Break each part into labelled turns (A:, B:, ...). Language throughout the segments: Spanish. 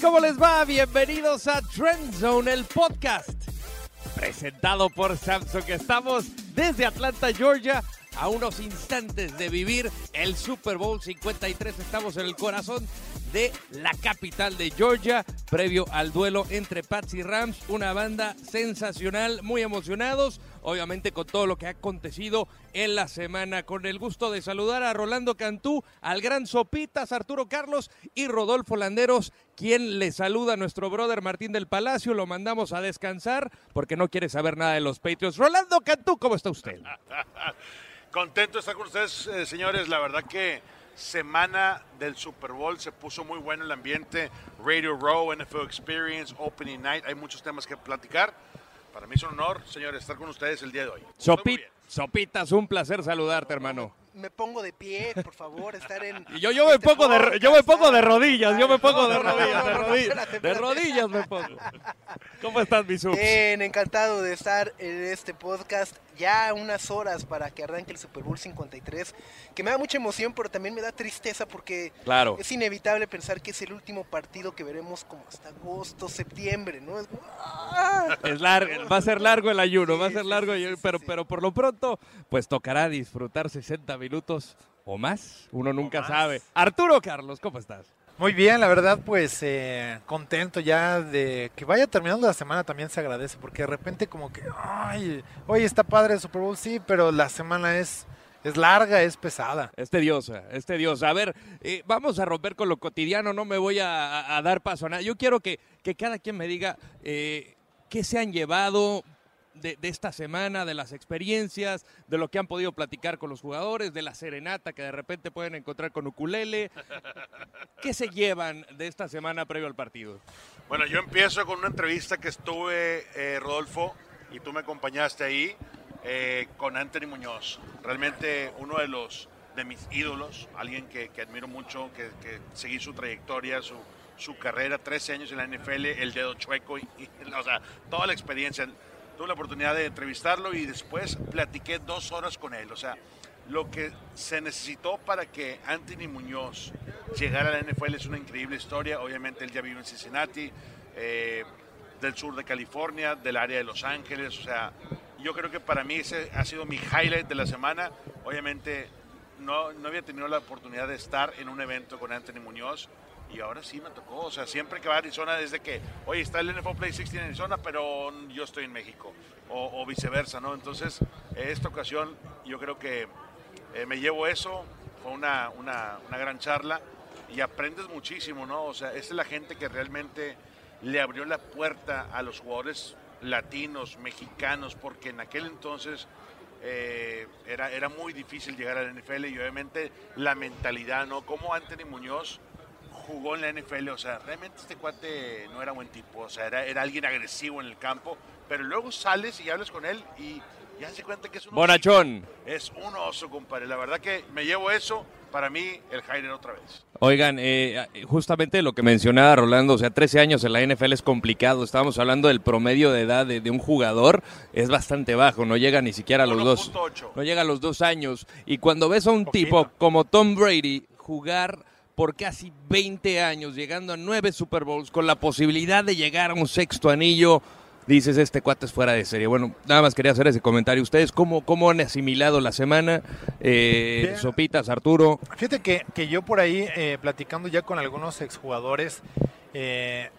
A: ¿Cómo les va? Bienvenidos a Trend Zone, el podcast presentado por Samsung. Estamos desde Atlanta, Georgia, a unos instantes de vivir el Super Bowl 53. Estamos en el corazón de la capital de Georgia, previo al duelo entre Pats y Rams. Una banda sensacional, muy emocionados, obviamente con todo lo que ha acontecido en la semana. Con el gusto de saludar a Rolando Cantú, al gran Sopitas, Arturo Carlos y Rodolfo Landeros, quien le saluda a nuestro brother Martín del Palacio. Lo mandamos a descansar porque no quiere saber nada de los Patriots. Rolando Cantú, ¿cómo está usted?
B: Contento de estar con ustedes, eh, señores. La verdad que semana del Super Bowl se puso muy bueno el ambiente. Radio Row, NFL Experience, Opening Night. Hay muchos temas que platicar. Para mí es un honor, señores, estar con ustedes el día de hoy. Estoy muy
A: Sopi-
B: bien.
A: Sopitas, un placer saludarte, hermano.
C: me pongo de pie, por favor, estar en.
A: Y yo, yo me
C: este
A: pongo de, yo me pongo de rodillas, yo me pongo
C: No,
A: de
C: no, no,
A: rodillas,
C: no,
A: de
C: no, no,
A: rodillas,
C: espérate,
A: de
C: espérate.
A: rodillas me pongo. ¿Cómo estás, mi subs?
C: Bien, encantado de estar en este podcast. Ya unas horas para que arranque el Super Bowl 53, que me da mucha emoción, pero también me da tristeza porque
A: Claro.
C: es inevitable pensar que es el último partido que veremos como hasta agosto, septiembre, ¿no? Es ¡ah!
A: Es largo, va a ser largo el ayuno, va a ser largo,
C: sí,
A: el-
C: sí,
A: pero,
C: sí.
A: pero por lo pronto, pues tocará disfrutar 60 minutos o más, uno nunca
B: más.
A: sabe. Arturo Carlos, ¿cómo estás?
D: Muy bien, la verdad, pues eh, contento ya de que vaya terminando la semana también se agradece, porque de repente como que, ay, oye, está padre el Super Bowl, sí, pero la semana es, es larga, es pesada.
A: Es tediosa, es tediosa. A ver, eh, vamos a romper con lo cotidiano, no me voy a dar paso a nada. Yo quiero que, que cada quien me diga eh, qué se han llevado de, de esta semana, de las experiencias, de lo que han podido platicar con los jugadores, de la serenata que de repente pueden encontrar con ukulele. ¿Qué se llevan de esta semana previo al partido?
B: Bueno, yo empiezo con una entrevista que estuve, eh, Rodolfo, y tú me acompañaste ahí, eh, con Anthony Muñoz. Realmente uno de los de mis ídolos, alguien que, que admiro mucho, que, que seguí su trayectoria, su, su carrera, 13 años en la NFL, el dedo chueco, y, y, o sea, toda la experiencia. Tuve la oportunidad de entrevistarlo y después platiqué dos horas con él. O sea, lo que se necesitó para que Anthony Muñoz llegara a la NFL es una increíble historia. Obviamente él ya vive en Cincinnati, eh, del sur de California, del área de Los Ángeles. O sea, yo creo que para mí ese ha sido mi highlight de la semana. Obviamente no, no había tenido la oportunidad de estar en un evento con Anthony Muñoz. Y ahora sí me tocó, o sea, siempre que va a Arizona, desde que, oye, está el NFL Play 16 en Arizona, pero yo estoy en México, o, o viceversa, ¿no? Entonces, esta ocasión yo creo que eh, me llevo eso, fue una, una, gran charla y aprendes muchísimo, ¿no? O sea, esa es la gente que realmente le abrió la puerta a los jugadores latinos, mexicanos, porque en aquel entonces eh, era, era muy difícil llegar a la NFL y obviamente la mentalidad, ¿no? Como Anthony Muñoz jugó en la NFL, o sea, realmente este cuate no era buen tipo, o sea, era, era alguien agresivo en el campo, pero luego sales y hablas con él y ya se cuenta que es un
A: Bonachón.
B: es un oso, compadre. La verdad que me llevo eso. Para mí, el Jairo otra vez.
A: Oigan, eh, justamente lo que mencionaba Rolando, o sea, 13 años en la NFL es complicado. Estábamos hablando del promedio de edad de, de un jugador, es bastante bajo, no llega ni siquiera a los dos.
B: 1.8.
A: No llega a los dos años. Y cuando ves a un
D: Poquito.
A: tipo como Tom Brady jugar por casi 20 años, llegando a nueve Super Bowls, con la posibilidad de llegar a un sexto anillo, dices, este cuate es fuera de serie. Bueno, nada más quería hacer ese comentario. ¿Ustedes cómo, cómo han asimilado la semana? Eh. Sopitas, Arturo.
D: Fíjate que, que yo por ahí, eh, platicando ya con algunos exjugadores, eh,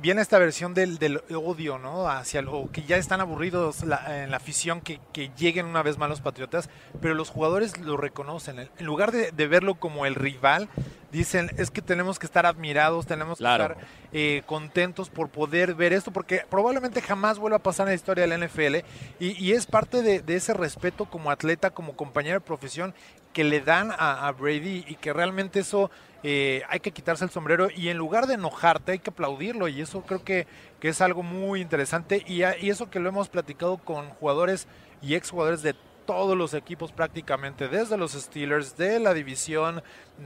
D: viene esta versión del, del odio, ¿no? Hacia lo que ya están aburridos la- en la afición que, que lleguen una vez más los Patriotas, pero los jugadores lo reconocen. En lugar de, de verlo como el rival, dicen, es que tenemos que estar admirados, tenemos
A: Claro.
D: que estar eh, contentos por poder ver esto, porque probablemente jamás vuelva a pasar en la historia de la NFL y, y es parte de, de ese respeto como atleta, como compañero de profesión que le dan a, a Brady y que realmente eso eh, hay que quitarse el sombrero y en lugar de enojarte hay que aplaudirlo y eso creo que, que es algo muy interesante y, eso que lo hemos platicado con jugadores y exjugadores de todos los equipos prácticamente, desde los Steelers, de la división,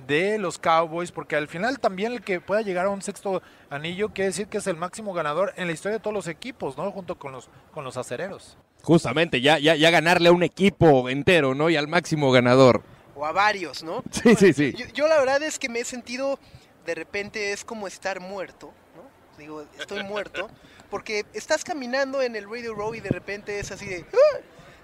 D: de los Cowboys, porque al final también el que pueda llegar a un sexto anillo quiere decir que es el máximo ganador en la historia de todos los equipos, ¿no? Junto con los, con los acereros.
A: Justamente, ya, ya, ya ganarle a un equipo entero, ¿no? Y al máximo ganador.
C: O a varios, ¿no?
A: Sí, sí, sí.
C: Yo, yo la verdad es que me he sentido de repente es como estar muerto, ¿no? Digo, estoy muerto, porque estás caminando en el Radio Row y de repente es así de, ¡Ah!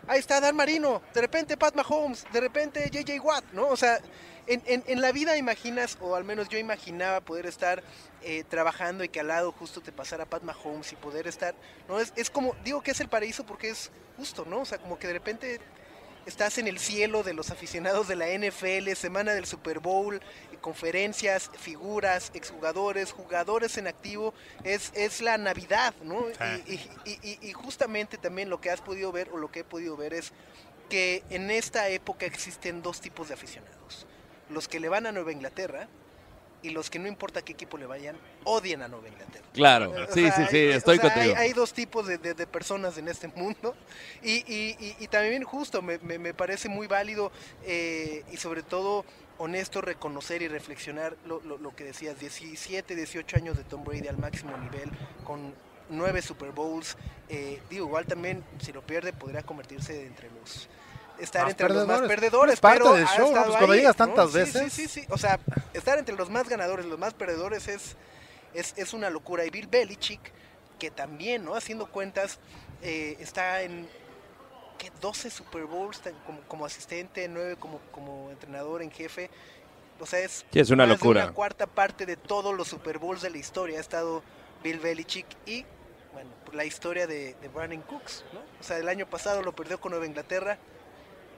C: ahí está Dan Marino, de repente Pat Mahomes, de repente JJ Watt, ¿no? O sea, en, en- en la vida imaginas, o al menos yo imaginaba poder estar eh, trabajando y que al lado justo te pasara Pat Mahomes y poder estar, ¿no? Es, es como, digo que es el paraíso porque es justo, ¿no? O sea, como que de repente estás en el cielo de los aficionados de la NFL, semana del Super Bowl, conferencias, figuras, exjugadores, jugadores en activo, es, es la Navidad, ¿no? Y, y- y- y- y justamente también lo que has podido ver o lo que he podido ver es que en esta época existen dos tipos de aficionados. Los que le van a Nueva Inglaterra y los que no importa qué equipo le vayan, odian a Nueva Inglaterra.
A: Claro,
C: O
A: sí,
C: sea,
A: sí, sí,
C: o
A: estoy
C: sea,
A: contigo.
C: Hay, hay dos tipos de, de- de personas en este mundo y, y- y- y también justo me, me- me parece muy válido eh, y sobre todo honesto reconocer y reflexionar lo, lo- lo que decías, 17, 18 años de Tom Brady al máximo nivel con nueve Super Bowls. eh, digo, igual también si lo pierde podría convertirse entre los... Estar
D: Más
C: entre los más
D: perdedores. Es parte
C: pero
D: del
C: ha
D: show, Pues cuando
C: ahí,
D: llegas
C: ¿no?
D: tantas
C: Sí,
D: veces.
C: Sí, sí, sí. O sea, estar entre los más ganadores, los más perdedores es, es, es una locura. Y Bill Belichick, que también, ¿no? Haciendo cuentas, eh, está en ¿qué? 12 Super Bowls como, como asistente, 9 como, como entrenador en jefe. O sea, es,
A: Sí, es una
C: más de
A: locura.
C: una cuarta parte de todos los Super Bowls de la historia ha estado Bill Belichick y, bueno, la historia de, de Brandon Cooks, ¿no? O sea, el año pasado lo perdió con Nueva Inglaterra.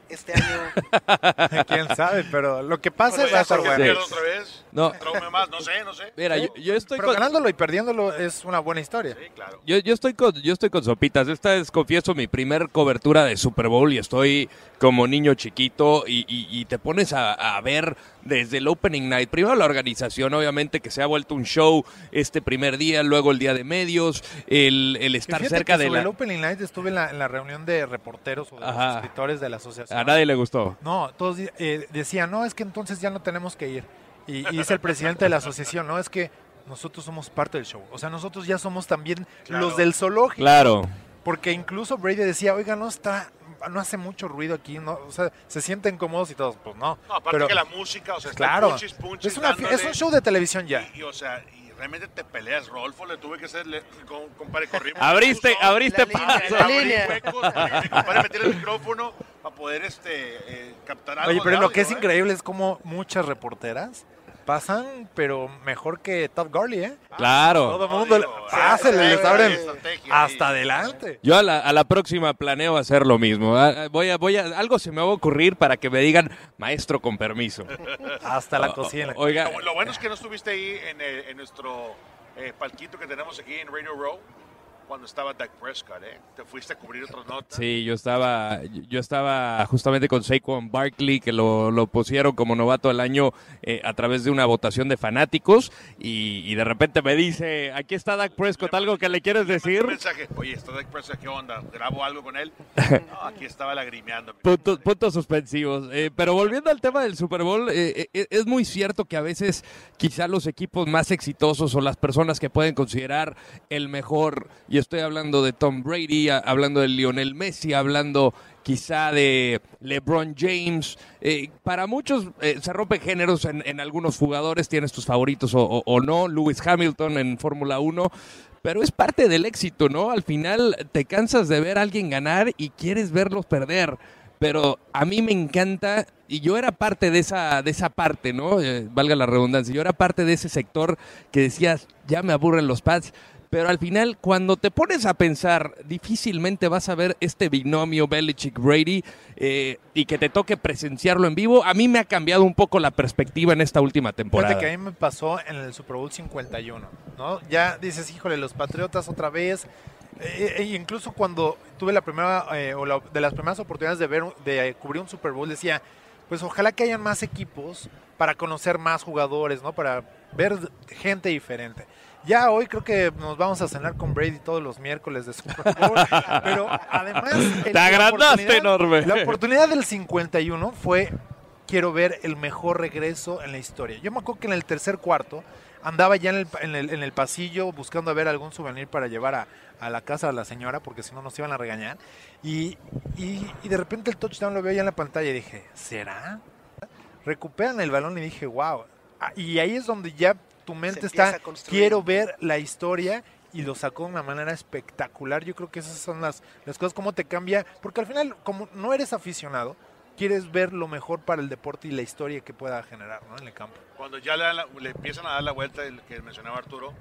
C: Este año
D: Quién sabe, pero lo que pasa
B: Bueno,
D: va a
B: ya
D: estar
B: que
D: bueno.
B: otra vez.
A: No.
B: Más, no sé, no sé.
A: Mira, yo, yo estoy
D: Pero
A: con,
D: ganándolo y perdiéndolo es una buena historia.
B: Sí, claro.
A: yo, yo estoy con yo estoy con sopitas. Esta es, confieso, mi primer cobertura de Super Bowl y estoy como niño chiquito y, y- y te pones a, a ver desde el opening night. Primero la organización, obviamente, que se ha vuelto un show este primer día, luego el día de medios, el, el estar cerca
D: que
A: de
D: sobre el
A: la...
D: Opening Night estuve en la, en la reunión de reporteros o de los escritores de la asociación.
A: A nadie le gustó.
D: No, todos eh, decían, no, es que entonces ya no tenemos que ir. Y, y dice el presidente de la asociación, no, es que nosotros somos parte del show. O sea, nosotros ya somos también
B: Claro.
D: los del zoológico.
A: Claro.
D: Porque incluso Brady decía, oiga, no está, no hace mucho ruido aquí, no, o sea, se sienten cómodos y todos, pues no.
B: No, aparte
D: Pero,
B: que la música, o sea, está
D: claro,
B: punchis, punchis,
D: es, una es un show de televisión ya.
B: Y, y, o sea, y realmente te peleas, Rolfo, le tuve que hacer, le, con, compadre, corrimos.
A: Abriste, abriste
C: La línea,
A: paso.
C: la
B: abrí
C: línea.
B: huecos, y compadre, meter el micrófono para poder este, eh, captar algo
D: Oye, pero lo que es
B: ¿eh?
D: increíble es como muchas reporteras pasan, pero mejor que Top Gurley, ¿eh?
A: Claro.
D: Todo el mundo,
B: digo,
D: ah, se les abren hasta adelante.
A: Yo a la, a la próxima planeo hacer lo mismo. Ah, Voy a, voy a, algo se me va a ocurrir para que me digan maestro con permiso.
D: Hasta la
A: O-
D: cocina.
A: Oiga,
B: Lo, lo bueno es que no estuviste ahí en, el- en nuestro eh, palquito que tenemos aquí en Radio Row cuando estaba Dak Prescott, ¿eh? Te fuiste a cubrir otras notas.
A: Sí, yo estaba, yo estaba justamente con Saquon Barkley, que lo, lo pusieron como novato del año eh, a través de una votación de fanáticos, y, y de repente me dice, aquí está Dak Prescott, ¿algo que le quieres decir?
B: Mensaje, oye, está Dak Prescott, ¿qué onda? ¿Grabo algo con él? No, aquí estaba lagrimeando.
A: Puntos, puntos suspensivos. Eh, pero volviendo al tema del Super Bowl, eh, es muy cierto que a veces quizá los equipos más exitosos o las personas que pueden considerar el mejor, y estoy hablando de Tom Brady, hablando de Lionel Messi, hablando quizá de LeBron James, eh, para muchos eh, se rompen géneros en, en algunos jugadores, tienes tus favoritos o no, Lewis Hamilton en Fórmula 1. Pero es parte del éxito, ¿no? Al final te cansas de ver a alguien ganar y quieres verlos perder. Pero a mí me encanta, y yo era parte de esa, de esa parte, ¿no? Eh, valga la redundancia, yo era parte de ese sector que decías, ya me aburren los pads. Pero al final, cuando te pones a pensar, difícilmente vas a ver este binomio Belichick-Brady eh, y que te toque presenciarlo en vivo. A mí me ha cambiado un poco la perspectiva en esta última temporada.
D: Fíjate que a mí me pasó en el Super Bowl 51, ¿no? Ya dices, híjole, los Patriotas otra vez. Eh, incluso cuando tuve la primera, eh, o la- de las primeras oportunidades de ver, de cubrir un Super Bowl, decía, pues ojalá que hayan más equipos para conocer más jugadores, ¿no? Para ver gente diferente. Ya hoy creo que nos vamos a cenar con Brady todos los miércoles de Super Bowl, pero además... el-
A: Te agrandaste enorme.
D: La oportunidad del 51 fue quiero ver el mejor regreso en la historia. Yo me acuerdo que en el tercer cuarto andaba ya en el, en el, en el pasillo buscando a ver algún souvenir para llevar a, a la casa de la señora, porque si no nos iban a regañar. Y, y, y de repente el touchdown lo veo ya en la pantalla y dije, ¿será? Recuperan el balón y dije, wow. Ah, Y ahí es donde ya tu mente está, quiero ver la historia y lo sacó de una manera espectacular. Yo creo que esas son las, las cosas, cómo te cambia, porque al final, como no eres aficionado, quieres ver lo mejor para el deporte y la historia que pueda generar ¿no? en el campo.
B: Cuando ya le, dan la- le empiezan a dar la vuelta, el que mencionaba Arturo,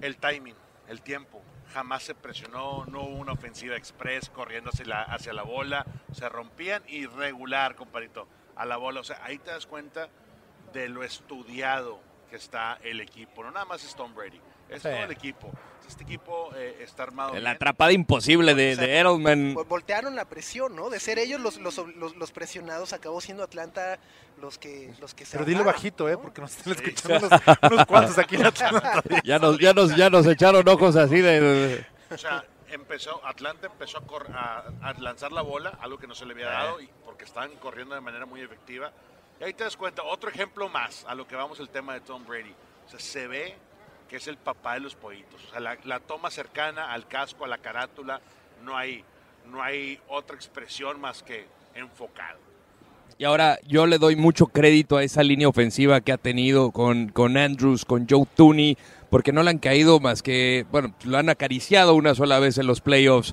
B: el timing, el tiempo. Jamás se presionó, no hubo una ofensiva express corriendo hacia la, hacia la bola, se rompían y regular, compadrito, a la bola. O sea, ahí te das cuenta de lo estudiado que está el equipo. No nada más es Tom Brady, es
D: Sí.
B: todo el equipo. Este equipo eh, está armado.
A: La atrapada imposible de,
C: O sea,
A: de Edelman.
C: Vol- Voltearon la presión, ¿no? De ser ellos los, los, los, los presionados, acabó siendo Atlanta los que, los que se
D: Pero dilo
C: ahogaron,
D: bajito, ¿eh?
C: ¿no?
D: porque nos están escuchando unos, unos cuantos aquí en Atlanta.
A: Ya nos, ya, nos, ya nos echaron ojos así de...
B: O sea, empezó, Atlanta empezó a, cor- a- a lanzar la bola, algo que no se le había dado, y porque estaban corriendo de manera muy efectiva. Y ahí te das cuenta, otro ejemplo más a lo que vamos el tema de Tom Brady. O sea, se ve que es el papá de los pollitos. O sea, la, toma cercana al casco, a la carátula, no hay, no hay otra expresión más que enfocado.
A: Y ahora yo le doy mucho crédito a esa línea ofensiva que ha tenido con, con Andrews, con Joe Tooney, porque no le han caído más que, bueno, lo han acariciado una sola vez en los playoffs.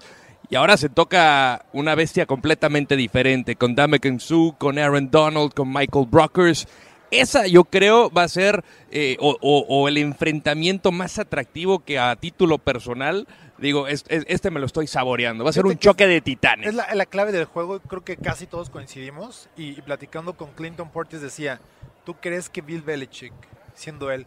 A: Y ahora se toca una bestia completamente diferente, con Dame Su, con Aaron Donald, con Michael Brockers. Esa yo creo va a ser eh, o, o- o el enfrentamiento más atractivo que a título personal, digo, es- es- este me lo estoy saboreando. Va a ser un choque de titanes.
D: Es la, la clave del juego, creo que casi todos coincidimos. Y, y platicando con Clinton Portis decía, ¿tú crees que Bill Belichick, siendo él,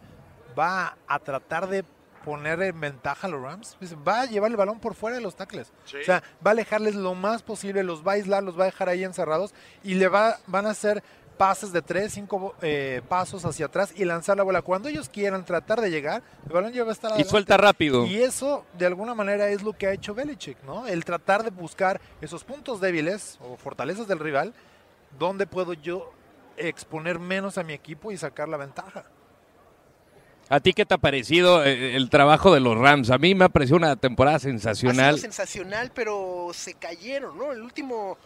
D: va a tratar de poner en ventaja a los Rams? Va a llevar el balón por fuera de los tackles.
B: Sí.
D: O sea, va a alejarles lo más posible, los va a aislar, los va a dejar ahí encerrados y le va, van a hacer pases de tres, cinco eh, pasos hacia atrás y lanzar la bola. Cuando ellos quieran tratar de llegar, el balón ya va a estar
A: y
D: adelante.
A: suelta rápido.
D: Y eso, de alguna manera, es lo que ha hecho Belichick, ¿no? El tratar de buscar esos puntos débiles o fortalezas del rival, donde puedo yo exponer menos a mi equipo y sacar la ventaja.
A: ¿A ti qué te ha parecido eh, el trabajo de los Rams? A mí me ha parecido una temporada
C: Ha sido
A: sensacional.
C: sensacional, pero se cayeron, ¿no? El último,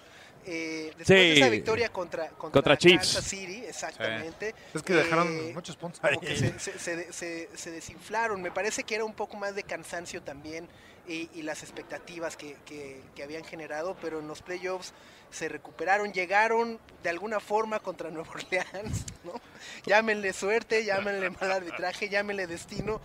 C: eh, después
A: Sí.
C: de esa victoria contra, contra,
A: Contra Chiefs.
C: Kansas City, exactamente.
D: Es que dejaron
C: eh,
D: muchos puntos
C: como que se, se- se- se- se desinflaron. Me parece que era un poco más de cansancio también y, las expectativas que, que- que habían generado, pero en los playoffs se recuperaron, llegaron de alguna forma contra Nueva Orleans, ¿no? Llámenle suerte, llámenle mal arbitraje, llámenle destino,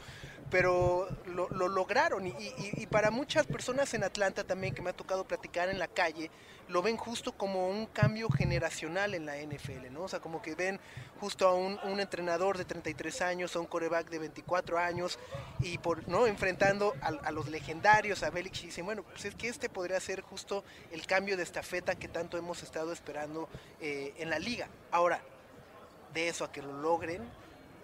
C: pero lo, lo lograron. Y, para muchas personas en Atlanta también que me ha tocado platicar en la calle, lo ven justo como un cambio generacional en la NFL, ¿no? O sea, como que ven justo a un, entrenador de 33 años, a un coreback de 24 años, y por no enfrentando a, a los legendarios, a Belichick, y dicen, bueno, pues es que este podría ser justo el cambio de estafeta que tanto hemos estado esperando eh, en la liga. Ahora, de eso a que lo logren,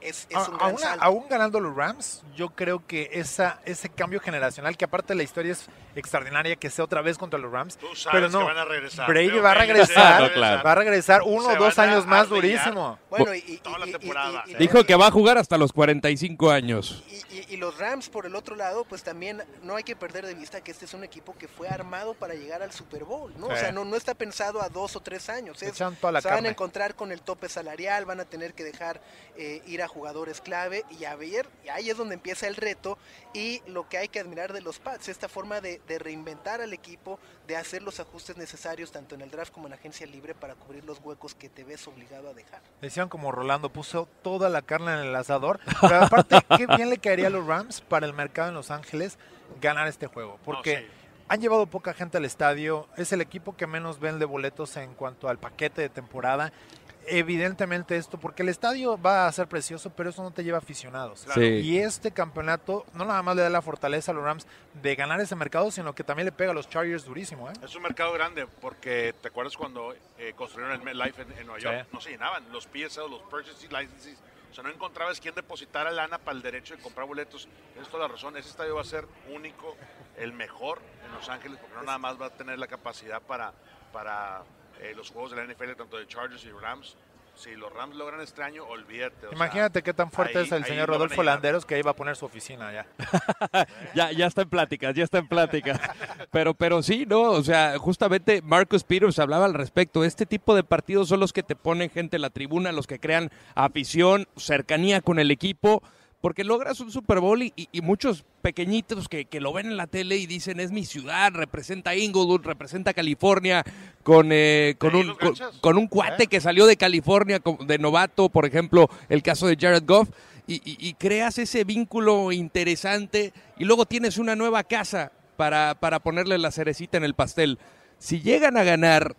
C: es, es
D: A-
C: un gran
D: aún,
C: salto.
D: aún ganando los Rams, yo creo que esa, ese cambio generacional, que aparte la historia es extraordinaria, que sea otra vez contra los Rams,
B: Tú sabes
D: pero no,
B: que van a regresar.
D: Brady va a regresar,
B: van a
A: No, claro.
D: va a regresar uno o dos años más durísimo.
C: Bueno, y, y-
B: Toda la
C: y- y-
B: temporada.
C: y- y-
A: Dijo que va a jugar hasta los 45 años.
C: Y, y- y los Rams, por el otro lado, pues también no hay que perder de vista que este es un equipo que fue armado para llegar al Super Bowl, ¿no? O sea, no, no está pensado a dos o tres años. Es,
D: Echan toda la
C: se van a encontrar con el tope salarial, van a tener que dejar eh, ir a jugadores clave y a ver, y ahí es donde empieza el reto y lo que hay que admirar de los Pats, esta forma de, de reinventar al equipo, de hacer los ajustes necesarios tanto en el draft como en la agencia libre para cubrir los huecos que te ves obligado a dejar.
D: Decían como Rolando puso toda la carne en el asador. Pero aparte, qué bien le caería a los Rams para el mercado en Los Ángeles ganar este juego. Porque
B: sí.
D: han llevado poca gente al estadio. Es el equipo que menos vende boletos en cuanto al paquete de temporada. Evidentemente esto, porque el estadio va a ser precioso, pero eso no te lleva aficionados.
B: Claro.
A: Sí.
D: Y este campeonato no nada más le da la fortaleza a los Rams de ganar ese mercado, sino que también le pega a los Chargers durísimo. ¿eh?
B: Es un mercado grande porque te acuerdas cuando eh, construyeron el MetLife en, en Nueva
D: Sí.
B: York, no se llenaban los PSL, los Purchasing Licenses, o sea, no encontrabas quién depositara lana para el derecho de comprar boletos. Tienes toda la razón, ese estadio va a ser único, el mejor en Los Ángeles, porque no nada más va a tener la capacidad para, para eh, los juegos de la NFL, tanto de Chargers y Rams. si los Rams logran este año, olvídate. o
D: Imagínate
B: sea,
D: qué tan fuerte
B: ahí-
D: es el
B: ahí
D: señor Rodolfo. Landeros que iba a poner su oficina ya.
A: ya, ya está en pláticas, ya está en pláticas. Pero, pero sí, ¿no? O sea, justamente Marcus Peters hablaba al respecto. Este tipo de partidos son los que te ponen gente en la tribuna, los que crean afición, cercanía con el equipo, porque logras un Super Bowl y, y- muchos pequeñitos que, que lo ven en la tele y dicen es mi ciudad, representa Inglewood, representa California, con, eh, con,
B: ¿De ahí
A: un, con, un cuate que salió de California de novato, por ejemplo, el caso de Jared Goff, y, y- y creas ese vínculo interesante y luego tienes una nueva casa para, para ponerle la cerecita en el pastel. Si llegan a ganar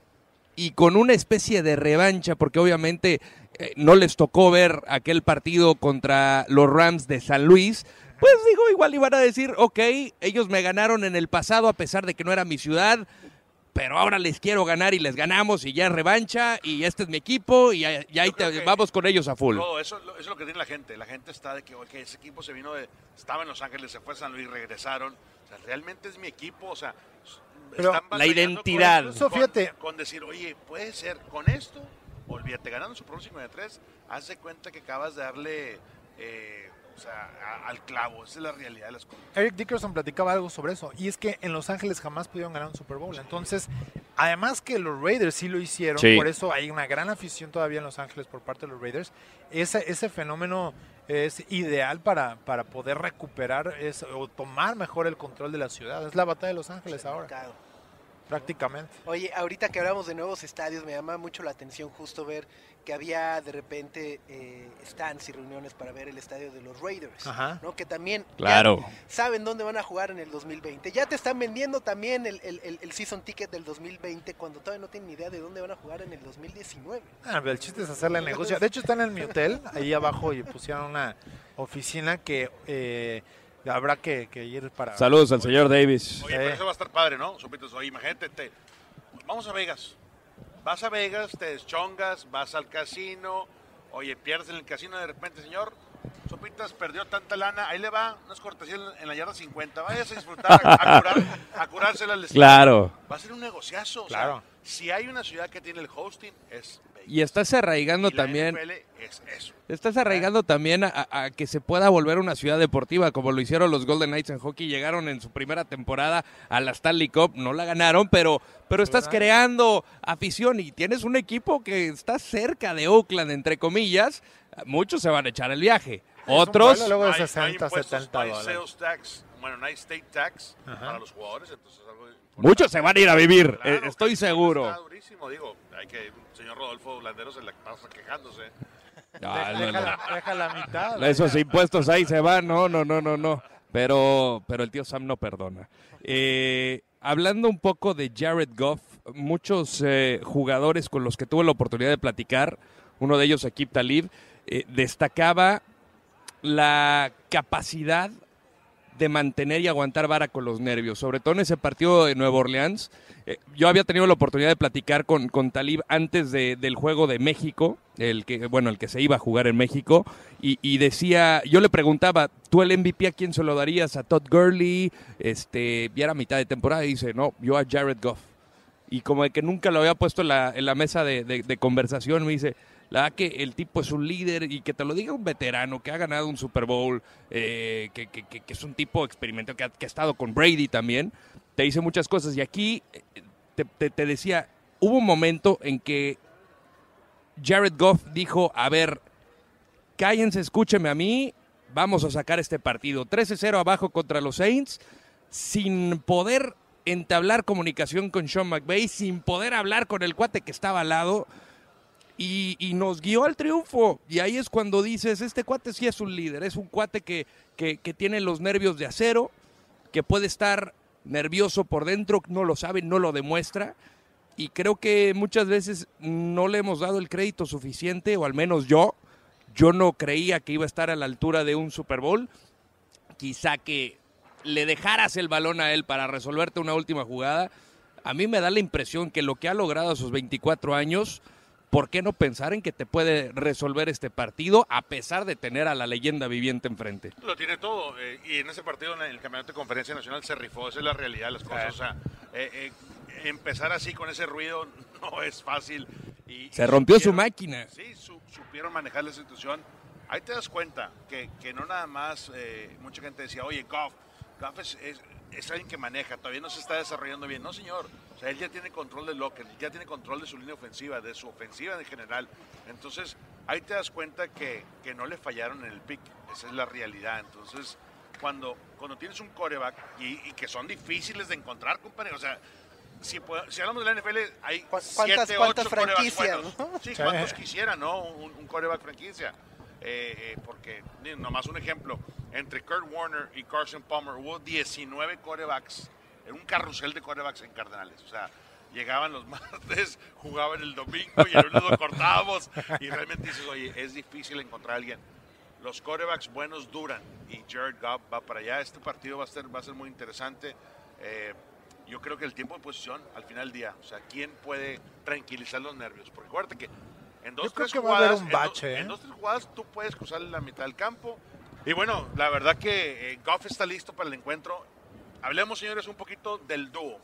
A: y con una especie de revancha, porque obviamente eh, no les tocó ver aquel partido contra los Rams de San Luis, pues digo, igual iban a decir, ok, ellos me ganaron en el pasado a pesar de que no era mi ciudad, pero ahora les quiero ganar y les ganamos y ya es revancha y este es mi equipo y, ya- y ahí te-
B: que-
A: vamos con ellos a full.
B: No, eso, eso es lo que tiene la gente. La gente está de que, ok, ese equipo se vino de. Estaba en Los Ángeles, se fue a San Luis, regresaron. O sea, realmente es mi equipo. O sea,
D: Pero
B: están
A: la identidad.
B: Con, con-
D: fíjate.
B: con decir, oye, puede ser, con esto, olvídate, ganando su próximo de tres, haz de cuenta que acabas de darle. eh, o sea, a- al clavo. Esa es la realidad de las cosas.
D: Eric Dickerson platicaba algo sobre eso, y es que en Los Ángeles jamás pudieron ganar un Super Bowl. Entonces, además que los Raiders sí lo hicieron,
A: Sí.
D: por eso hay una gran afición todavía en Los Ángeles por parte de los Raiders, ese, ese fenómeno es ideal para, para poder recuperar es- o tomar mejor el control de la ciudad. Es la batalla de Los Ángeles ahora,
C: Claro.
D: Prácticamente.
C: Oye, ahorita que hablamos de nuevos estadios, me llama mucho la atención justo ver que había de repente eh, stands y reuniones para ver el estadio de los Raiders,
D: Ajá.
C: ¿no? Que también
A: Claro.
C: saben dónde van a jugar en el 2020. Ya te están vendiendo también el, el- el- el season ticket del 2020 cuando todavía no tienen ni idea de dónde van a jugar en el 2019.
D: Ah, pero el chiste es hacerle negocio. De hecho, están en mi hotel, ahí abajo, y pusieron una oficina que eh, habrá que, que ir para...
A: Saludos al señor Davis.
B: Oye, pero eso va a estar padre, ¿no? Sopitas, oye, imagínate, te- vamos a Vegas. Vas a Vegas, te deschongas, vas al casino. Oye, pierdes en el casino de repente, señor. Sopitas perdió tanta lana, ahí le va, unas cortesías en la yarda 50. Vayas a disfrutar, a, a curar, a curársela al estadio.
A: Claro.
B: Va a ser un negociazo. o
D: Claro.
B: sea, si hay una ciudad que tiene el hosting, es.
A: Y estás arraigando
B: Y la
A: también.
B: NFL es eso.
A: Estás arraigando también a, a que se pueda volver una ciudad deportiva, como lo hicieron los Golden Knights en hockey. Llegaron en su primera temporada a la Stanley Cup, no la ganaron, pero, pero estás
D: ¿Verdad?
A: creando afición y tienes un equipo que está cerca de Oakland, entre comillas. Muchos se van a echar el viaje. Otros,
D: luego de
B: No hay- no hay
D: 60,
B: impuestos,
D: 70
B: no hay
D: dólares.
B: sales tax, bueno, no hay state tax
D: Ajá.
B: para los jugadores, entonces.
A: Muchos se van a ir a vivir,
B: Claro,
A: eh, estoy seguro.
B: Está durísimo, digo, hay que, el señor Rodolfo Landeros se la pasa quejándose.
A: No,
D: deja,
A: no.
D: deja la mitad.
A: Esos impuestos ahí se van, no, no, no, no, no. Pero, pero el tío Sam no perdona. Eh, hablando un poco de Jared Goff, muchos eh, jugadores con los que tuve la oportunidad de platicar, uno de ellos, Akib Talib, eh, destacaba la capacidad de mantener y aguantar vara con los nervios, sobre todo en ese partido de Nueva Orleans. Eh, yo había tenido la oportunidad de platicar con, con Talib antes de- del juego de México, el que, bueno, el que se iba a jugar en México, y, decía, yo le preguntaba, ¿tú el MVP a quién se lo darías? ¿A Todd Gurley? Este, y era mitad de temporada, y dice, no, yo a Jared Goff. Y como de que nunca lo había puesto en la, mesa de conversación, me dice, la verdad que el tipo es un líder y que te lo diga un veterano que ha ganado un Super Bowl, eh, que, es un tipo experimentado, que ha, estado con Brady también, te dice muchas cosas. Y aquí eh, te, te- te decía, hubo un momento en que Jared Goff dijo, a ver, cállense, escúcheme a mí, vamos a sacar este partido. 13-0 abajo contra los Saints, sin poder entablar comunicación con Sean McVay, sin poder hablar con el cuate que estaba al lado, y, nos guió al triunfo. Y ahí es cuando dices, este cuate sí es un líder, es un cuate que, que, que tiene los nervios de acero, que puede estar nervioso por dentro, no lo sabe, no lo demuestra. Y creo que muchas veces no le hemos dado el crédito suficiente, o al menos yo, yo no creía que iba a estar a la altura de un Super Bowl. Quizá que le dejaras el balón a él para resolverte una última jugada. A mí me da la impresión que lo que ha logrado a sus 24 años, ¿por qué no pensar en que te puede resolver este partido a pesar de tener a la leyenda viviente enfrente?
B: Lo tiene todo. eh, y en ese partido, en el campeonato de conferencia nacional, se rifó. Esa es la realidad de las cosas. O sea, eh, eh, empezar así con ese ruido no es fácil. Y-
A: Se
B: y
A: rompió su máquina.
B: Sí, su- supieron manejar la situación. Ahí te das cuenta que, que no nada más, eh, mucha gente decía, oye, Goff, Goff es, es- es alguien que maneja, todavía no se está desarrollando bien. No, señor. O sea, él ya tiene control del locker, ya tiene control de su línea ofensiva, de su ofensiva en general. Entonces, ahí te das cuenta que, que no le fallaron en el pick. Esa es la realidad. Entonces, cuando, cuando tienes un coreback y, y que son difíciles de encontrar, compadre, o sea, si, si hablamos de la NFL, hay
C: ¿Cu- cuántas-
B: siete,
C: cuántas
B: ocho
C: franquicias, no?
B: Sí, cuántos quisiera, ¿no? Un, un coreback franquicia. Eh, eh, porque, nomás un ejemplo, entre Kurt Warner y Carson Palmer hubo 19 corebacks, en un carrusel de corebacks en Cardenales. O sea, llegaban los martes, jugaban el domingo y el lunes lo cortábamos. Y realmente dices, oye, es difícil encontrar a alguien. Los corebacks buenos duran y Jared Goff va para allá. Este partido va a ser, va a ser muy interesante. Eh, yo creo que el tiempo de posición al final del día, o sea, ¿quién puede tranquilizar los nervios? Porque acuérdate que en dos,
D: Yo creo
B: tres
D: que va a haber
B: jugadas,
D: un
B: en
D: ¿eh?
B: dos, tres jugadas tú puedes cruzar la mitad del campo. Y bueno, la verdad que eh, Goff está listo para el encuentro. Hablemos, señores, un poquito del dúo.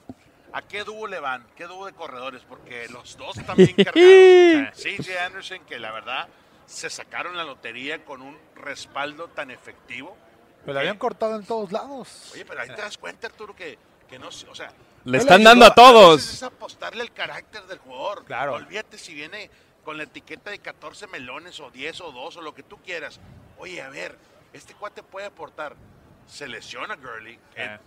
B: ¿A qué dúo le van? ¿Qué dúo de corredores? Porque los dos están bien cargados. CJ Anderson, que la verdad se sacaron la lotería con un respaldo tan efectivo.
D: Pero la habían cortado en todos lados.
B: Oye, pero ahí te das cuenta, Arturo, que, que no, o sea,
A: Le están dando a
D: a-
B: a veces
A: todos.
B: es apostarle al carácter del jugador.
D: Claro.
B: Olvídate si viene con la etiqueta de 14 melones o 10 o 2 o lo que tú quieras. Oye, a ver, este cuate puede aportar. Se lesiona Gurley. que
D: Eh.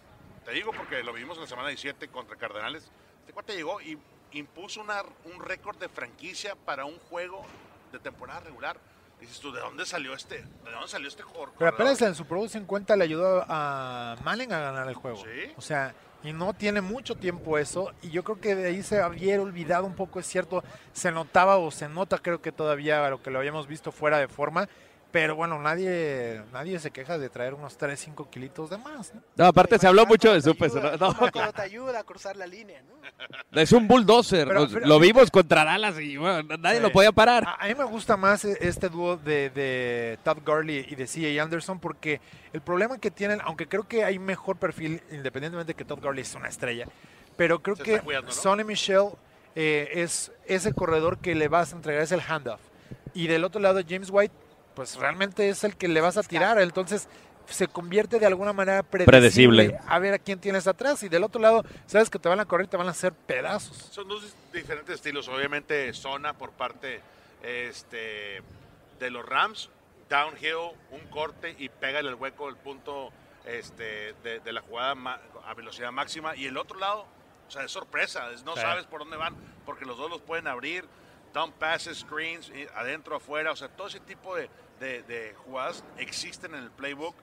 B: Te digo porque lo vimos en la semana 17 contra Cardenales. Este cuate llegó y impuso una- un récord de franquicia para un juego de temporada regular. Dices tú, ¿de dónde salió este? ¿De dónde salió este jugador?
D: Pero apenas en Super Bowl 50 le ayudó a Manning a ganar el juego.
B: Sí.
D: O sea, y no tiene mucho tiempo eso. Y yo creo que de ahí se había olvidado un poco, es cierto. Se notaba o se nota, creo que todavía lo que lo habíamos visto fuera de forma. Pero bueno, nadie nadie se queja de traer unos 3, 5 kilitos de más. ¿no?
A: No, aparte se habló mucho de su peso. ¿no? No,
C: cuando te ayuda a cruzar la línea, ¿no?
A: es un bulldozer.
D: Pero-
A: Nos-
D: pero-
A: lo vimos contra Dallas y bueno, nadie lo podía parar.
D: A, a mí me gusta más e- este dúo de, de Todd Gurley y de C.A. Anderson porque el problema que tienen, aunque creo que hay mejor perfil, independientemente de que Todd Gurley es una estrella, pero creo
B: Se
D: que
B: cuidando, ¿no?
D: Sonny Michel eh, es ese corredor que le vas a entregar, es el handoff. Y del otro lado, James White, pues realmente es el que le vas a tirar. Entonces se convierte de alguna manera predecible.
A: Predecible.
D: A ver a quién tienes atrás. Y del otro lado, sabes que te van a correr, te van a hacer pedazos.
B: Son dos diferentes estilos. Obviamente, zona por parte este, de los Rams, downhill, un corte y pégale el hueco, el punto este, de, de la jugada ma- a velocidad máxima. Y el otro lado, o sea, es sorpresa, es- no
D: Sí.
B: sabes por dónde van, porque los dos los pueden abrir. Dump passes, screens, y adentro, afuera, o sea, todo ese tipo de, de- de jugadas existen en el playbook.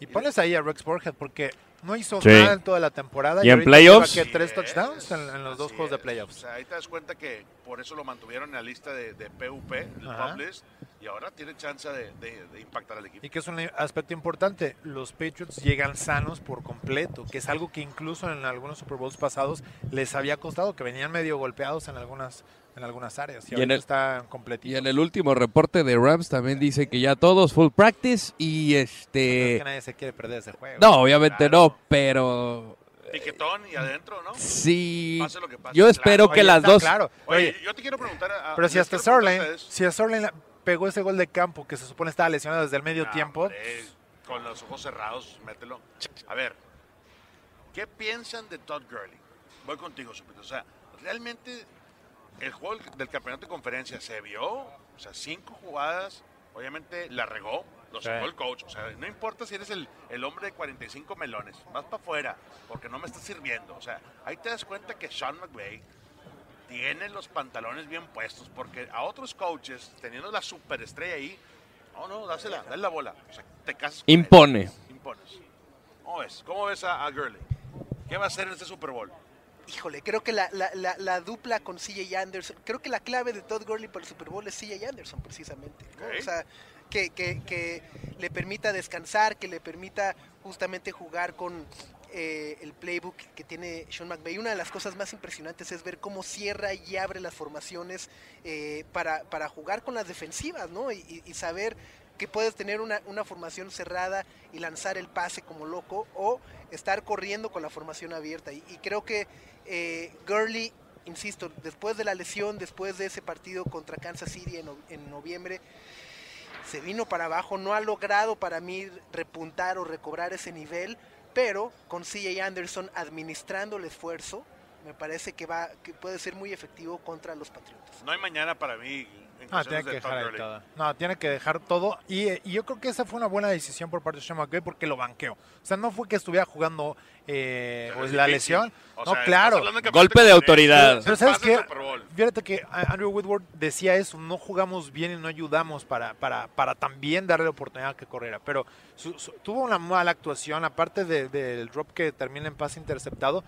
D: Y pones ahí a Rex Burhead porque no hizo
A: Sí.
D: nada en toda la temporada.
A: Y en playoffs.
D: lleva, ¿qué, tres touchdowns
B: es,
D: en, en los dos juegos de playoffs.
B: O sea, ahí te das cuenta que por eso lo mantuvieron en la lista de, de PUP, el
D: Ajá.
B: Pub List, y ahora tiene chance de, de- de impactar al equipo.
D: Y que es un aspecto importante, los Patriots llegan sanos por completo, que es algo que incluso en algunos Super Bowls pasados les había costado, que venían medio golpeados en algunas en algunas áreas. Y,
A: Y en el-
D: están completitos.
A: Y en el último reporte de Rams también dice que ya todos full practice y
D: No es
A: este...
D: que nadie se quiere perder ese juego.
A: No, obviamente
B: Claro.
A: no, pero
B: Tiquetón y adentro, ¿no?
A: sí...
B: Pase lo que pase.
A: Yo
B: Claro.
A: espero
D: Oye,
A: que las dos...
D: Claro.
B: Oye,
D: Oye,
B: yo te quiero preguntar a,
D: pero si hasta
B: ustedes.
D: si a pegó ese gol de campo que se supone estaba lesionado desde el medio
B: No,
D: tiempo,
B: hombre, con los ojos cerrados, mételo. A ver, ¿qué piensan de Todd Gurley? Voy contigo, Supito. O sea, realmente el juego del campeonato de conferencia se vio, o sea, cinco jugadas, obviamente la regó, lo
D: Sí.
B: sacó el coach. O sea, no importa si eres el, el hombre de 45 melones, vas para afuera, porque no me está sirviendo. O sea, ahí te das cuenta que Sean McVay tiene los pantalones bien puestos, porque a otros coaches, teniendo la superestrella ahí, no, no, dásela, dale la bola. O sea, te casas con él.
A: Impone.
B: Impones. ¿Cómo ves? ¿Cómo ves a, a Gurley? ¿Qué va a hacer en este Super Bowl?
C: Híjole, creo que la, la- la- la dupla con CJ Anderson, creo que la clave de Todd Gurley para el Super Bowl es CJ Anderson, precisamente. ¿no? O sea, que, que- que le permita descansar, que le permita justamente jugar con eh, el playbook que tiene Sean McVay. Una de las cosas más impresionantes es ver cómo cierra y abre las formaciones eh, para, para jugar con las defensivas, ¿no? Y saber que puedes tener una, una formación cerrada y lanzar el pase como loco o estar corriendo con la formación abierta. Y, creo que eh, Gurley insisto, después de la lesión, después de ese partido contra Kansas City en, en noviembre, se vino para abajo, no ha logrado para mí repuntar o recobrar ese nivel, pero con CJ Anderson administrando el esfuerzo, me parece que va que puede ser muy efectivo contra los Patriotas.
B: No hay mañana para mí en
D: No, tiene que
B: de
D: dejar ahí todo. No, tiene que dejar todo. Y, y yo creo que esa fue una buena decisión por parte de Sean McVay porque lo banqueó. O sea, no fue que estuviera jugando eh,
B: Pero es
D: la lesión.
B: O
D: no,
B: sea,
D: claro.
B: de
A: Golpe de autoridad.
D: Pero ¿sabes
B: Bowl.
D: Fíjate que Andrew Woodward decía eso, no jugamos bien y no ayudamos para, para, para también darle la oportunidad que corriera. Pero su- su- tuvo una mala actuación, aparte de- del drop que termina en pase interceptado.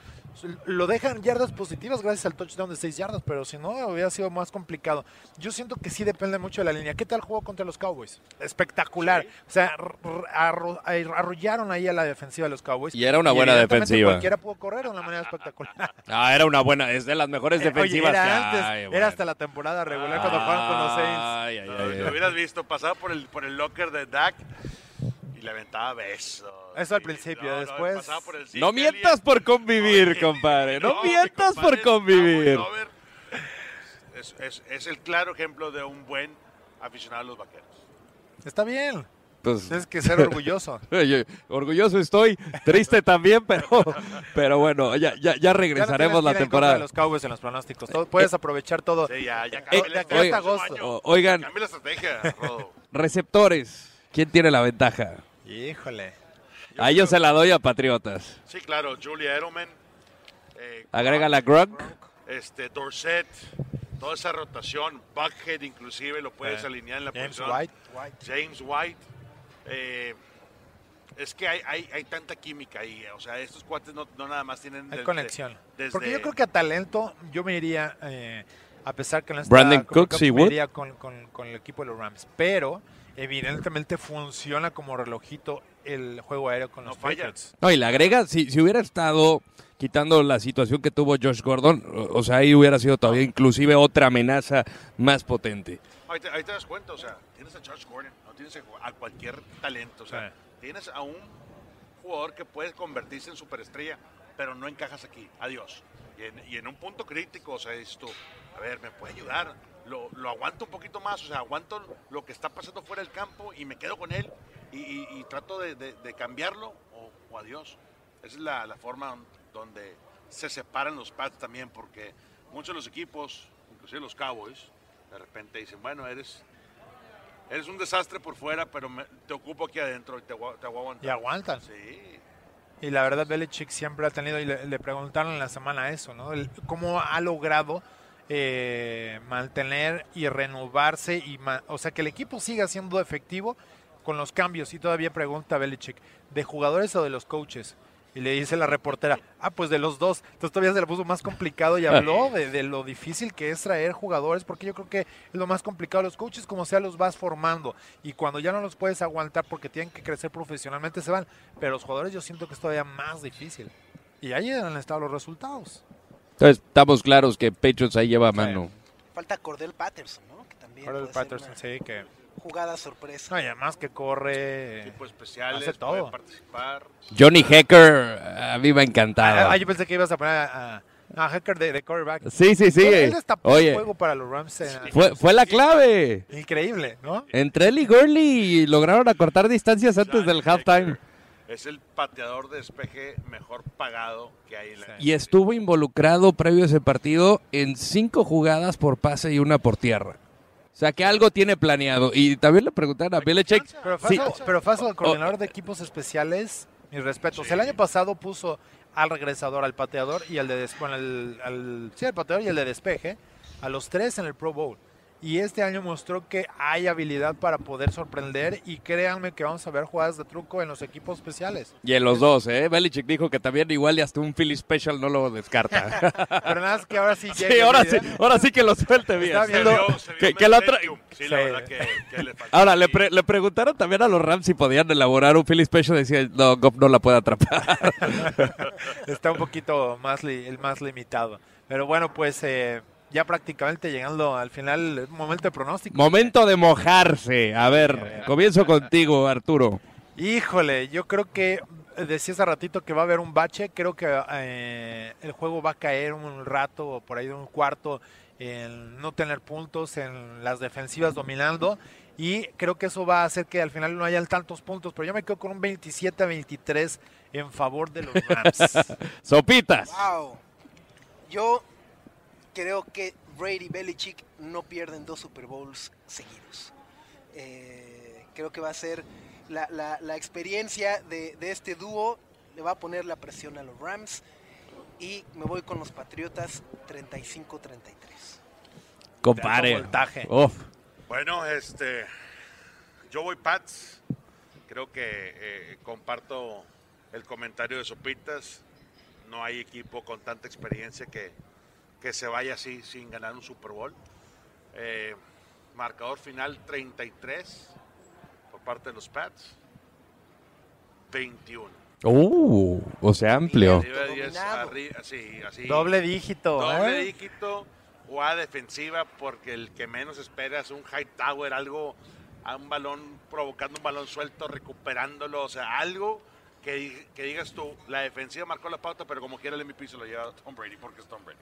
D: Lo dejan yardas positivas gracias al touchdown de 6 yardas, pero si no, hubiera sido más complicado. Yo siento que sí depende mucho de la línea. ¿Qué tal jugó contra los Cowboys? Espectacular. O sea, arro- arrollaron ahí a la defensiva de los Cowboys.
A: Y era una buena defensiva.
D: Cualquiera pudo correr de una manera espectacular.
A: Ah, era una buena, es de las mejores
D: Eh, oye,
A: defensivas
D: era
A: que
D: antes,
A: hay,
D: era hasta la temporada regular cuando jugaban con los Saints.
A: Ay, ay,
B: Lo hubieras visto, pasaba por el, por el locker de Dak y le aventaba besos.
D: Eso al principio,
B: no, no,
D: después-
A: No mientas por convivir, compadre. No,
B: mi
A: mientas
B: compadre
A: por convivir.
B: Es, es- es el claro ejemplo de un buen aficionado a los vaqueros.
D: Está bien,
A: Pues,
D: tienes que ser orgulloso.
A: orgulloso estoy, triste también, pero, pero bueno, ya, ya, ya
D: Ya no
A: regresaremos la temporada.
D: los Cowboys en los pronósticos. Todo- puedes aprovechar todo.
B: Sí, ya, ya
A: Eh,
D: de acá hasta agosto.
A: Oigan,
B: Cambia la estrategia,
A: receptores, ¿quién tiene la ventaja?
D: Híjole.
A: A ellos se la doy a Patriotas.
B: Sí, claro, Julia Edelman. eh,
A: Agrega la Gronk.
B: este, Dorset, toda esa rotación, Buckhead inclusive lo puedes
D: Eh,
B: alinear en la
D: James
B: posición.
D: White.
B: James White. eh, es que hay, hay, hay tanta química ahí. O sea, estos cuates no, no nada más tienen...
D: Hay
B: desde-
D: conexión.
B: desde-
D: Porque yo creo que a talento yo me iría, eh, a pesar que no está
A: Brandon
D: Cup,
A: y
D: me
A: Wood.
D: iría con, con- con el equipo de los Rams. Pero evidentemente funciona como relojito el juego aéreo con
B: No
D: los. Patriots.
A: No, y le agrega, si, si hubiera estado quitando la situación que tuvo Josh Gordon, o, o sea, ahí hubiera sido todavía inclusive otra amenaza más potente.
B: Ahí te, ahí te das cuenta, o sea, tienes a George Gordon, no tienes a, a cualquier talento, o sea, tienes a un jugador que puede convertirse en superestrella, pero no encajas aquí, adiós. Y en, y en un punto crítico, o sea, dices tú, a ver, me puede ayudar, lo, lo aguanto un poquito más, o sea, aguanto lo que está pasando fuera del campo y me quedo con él y, y- y trato de, de- de cambiarlo o, o adiós. Esa es la, la forma donde se separan los pads también, porque muchos de los equipos, inclusive los Cowboys, de repente dicen, bueno, eres, eres un desastre por fuera, pero me- te ocupo aquí adentro y te, te voy a aguantar.
D: Y aguantan.
B: Sí,
D: Y la verdad, Belichick siempre ha tenido, y le, le preguntaron en la semana eso, ¿no? El- cómo ha logrado eh, mantener y renovarse, y ma- o sea, que el equipo siga siendo efectivo con los cambios. Y todavía pregunta Belichick, ¿de jugadores o de los coaches? Y le dice la reportera, ah, pues de los dos. Entonces todavía se le puso más complicado y habló de, de lo difícil que es traer jugadores, porque yo creo que es lo más complicado. Los coaches, como sea, los vas formando. Y cuando ya no los puedes aguantar porque tienen que crecer profesionalmente, se van. Pero los jugadores yo siento que es todavía más difícil. Y ahí han estado los resultados.
A: Entonces, estamos claros que Patriots ahí lleva mano.
C: Falta Cordell Patterson, ¿no? Que también
D: el
C: ser
D: Patterson, sí, que...
C: jugada sorpresa.
D: No, y además que corre...
B: equipos especiales,
D: Hace todo.
B: participar.
A: Johnny Hacker, a mí me ha encantado.
D: Ah, yo pensé que ibas a poner a, a, Hacker de, de quarterback.
A: Sí, sí, sí.
D: Él, destapó el
A: Oye,
D: juego para los Rams. eh,
A: fue, fue la clave.
D: Increíble, ¿no?
A: Entre él y Gurley lograron acortar distancias antes del halftime.
B: Es el pateador de despeje mejor pagado que hay en la
D: Sí.
A: Y estuvo involucrado previo a ese partido en cinco jugadas por pase y una por tierra. O sea que algo tiene planeado. Y también le preguntaron a Belichick.
D: Pero
A: Sí.
D: Faso, pero Faso, el coordinador de equipos especiales, mis respetos.
B: Sí.
D: El año pasado puso al regresador, al pateador y al de des- bueno, al, al- sí, al pateador y el de despeje, a los tres en el Pro Bowl. Y este año mostró que hay habilidad para poder sorprender y créanme que vamos a ver jugadas de truco en los equipos especiales.
A: Y en los dos, ¿eh? Belichick dijo que también igual y hasta un Philly Special no lo descarta.
D: Pero nada más que ahora sí
A: sí,
D: llegue,
A: ahora
D: ¿verdad?
A: sí, ahora sí que lo suelte bien.
D: Está
B: Se
D: viendo
B: vio- se vio
A: que- que la.
B: Sí, la
D: Sí.
B: verdad que, que le faltó.
A: Ahora, le,
B: Sí.
A: pre- le preguntaron también a los Rams si podían elaborar un Philly Special. Decía, no, Goff no la puede atrapar.
D: está un poquito más li- el más limitado. Pero bueno, pues eh, ya prácticamente llegando al final, el momento de pronóstico.
A: Momento de mojarse. A ver, comienzo contigo, Arturo.
D: Híjole, yo creo que decía hace ratito que va a haber un bache. Creo que eh, el juego va a caer un rato o por ahí de un cuarto en no tener puntos, en las defensivas dominando. Y creo que eso va a hacer que al final no haya tantos puntos. Pero yo me quedo con un 27 a 23 en favor de los Rams.
A: Sopitas.
C: Wow. Yo creo que Brady y Belichick no pierden dos Super Bowls seguidos. Eh, creo que va a ser la, la- la experiencia de, de este dúo, le va a poner la presión a los Rams. Y me voy con los Patriotas 35-33.
A: Compare.
D: Alto voltaje.
A: Uf.
B: Bueno, este, yo voy Pats. Creo que eh, comparto el comentario de Sopitas. No hay equipo con tanta experiencia que, que se vaya así sin ganar un Super Bowl. Eh, marcador final 33 por parte de los Pats. 21.
A: Uh, o sea, amplio.
B: Arriba de 10,
C: Dominado.
B: arri- así, así.
D: Doble dígito.
B: Doble
D: ¿eh?
B: dígito o a defensiva porque el que menos espera es un high tower, algo, a un balón, provocando un balón suelto, recuperándolo, o sea, algo que, que digas tú, la defensiva marcó la pauta, pero como quiera el MVP se lo lleva Tom Brady porque es Tom Brady.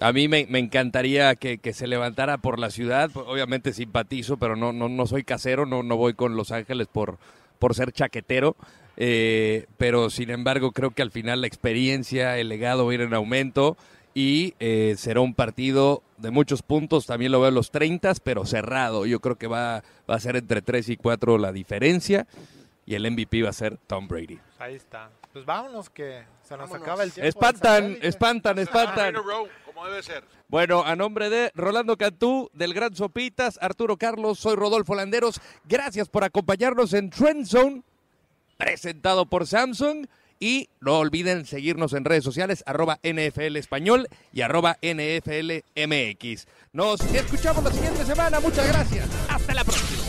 A: A mí me, me encantaría que, que se levantara por la ciudad. Obviamente simpatizo, pero no, no, no soy casero, no, no voy con Los Ángeles por, por ser chaquetero. Eh, pero sin embargo, creo que al final la experiencia, el legado va a ir en aumento y eh, será un partido de muchos puntos. También lo veo en los 30, pero cerrado. Yo creo que va, va a ser entre 3 y 4 la diferencia y el MVP va a ser Tom Brady.
D: Ahí está. Pues vámonos que se nos
C: Vámonos.
D: acaba el tiempo.
A: Espantan, espantan, espantan.
B: Como debe ser.
A: Bueno, a nombre de Rolando Cantú, del Gran Sopitas, Arturo Carlos, soy Rodolfo Landeros. Gracias por acompañarnos en Trend Zone, presentado por Samsung. Y no olviden seguirnos en redes sociales, arroba NFL Español y arroba NFL MX. Nos escuchamos la siguiente semana. Muchas gracias. Hasta la próxima.